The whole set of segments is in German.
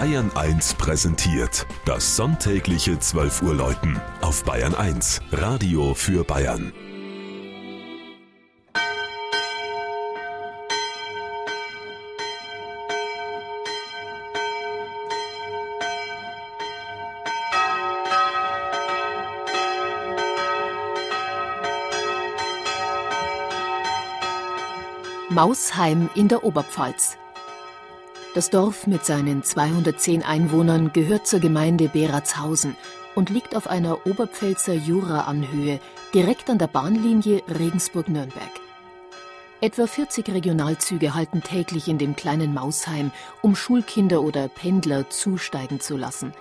Bayern 1 präsentiert das sonntägliche 12 Uhr Läuten auf Bayern 1 Radio für Bayern. Mausheim in der Oberpfalz. Das Dorf mit seinen 210 Einwohnern gehört zur Gemeinde Beratshausen und liegt auf einer Oberpfälzer Jura-Anhöhe direkt an der Bahnlinie Regensburg-Nürnberg. Etwa 40 Regionalzüge halten täglich in dem kleinen Mausheim, um Schulkinder oder Pendler zusteigen zu lassen.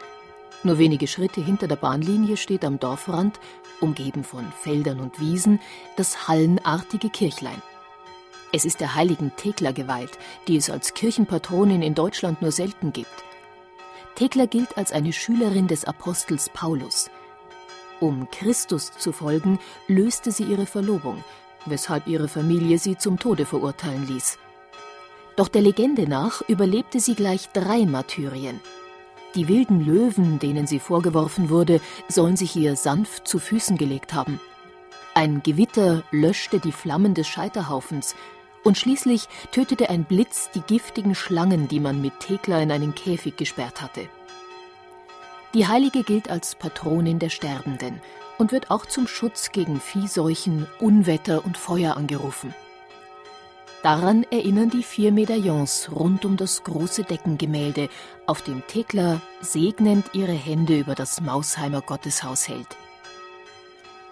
Nur wenige Schritte hinter der Bahnlinie steht am Dorfrand, umgeben von Feldern und Wiesen, das hallenartige Kirchlein. Es ist der heiligen Thekla geweiht, die es als Kirchenpatronin in Deutschland nur selten gibt. Thekla gilt als eine Schülerin des Apostels Paulus. Um Christus zu folgen, löste sie ihre Verlobung, weshalb ihre Familie sie zum Tode verurteilen ließ. Doch der Legende nach überlebte sie gleich drei Martyrien. Die wilden Löwen, denen sie vorgeworfen wurde, sollen sich ihr sanft zu Füßen gelegt haben. Ein Gewitter löschte die Flammen des Scheiterhaufens, und schließlich tötete ein Blitz die giftigen Schlangen, die man mit Thekla in einen Käfig gesperrt hatte. Die Heilige gilt als Patronin der Sterbenden und wird auch zum Schutz gegen Viehseuchen, Unwetter und Feuer angerufen. Daran erinnern die vier Medaillons rund um das große Deckengemälde, auf dem Thekla segnend ihre Hände über das Mausheimer Gotteshaus hält.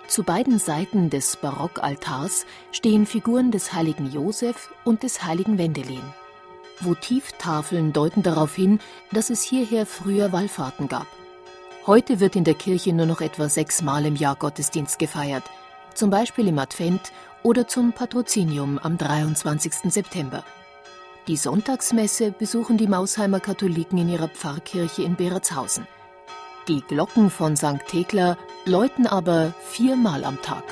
Zu beiden Seiten des Barockaltars stehen Figuren des heiligen Josef und des heiligen Wendelin. Votivtafeln deuten darauf hin, dass es hierher früher Wallfahrten gab. Heute wird in der Kirche nur noch etwa sechsmal im Jahr Gottesdienst gefeiert, zum Beispiel im Advent oder zum Patrozinium am 23. September. Die Sonntagsmesse besuchen die Mausheimer Katholiken in ihrer Pfarrkirche in Beratshausen. Die Glocken von St. Thekla läuten aber viermal am Tag.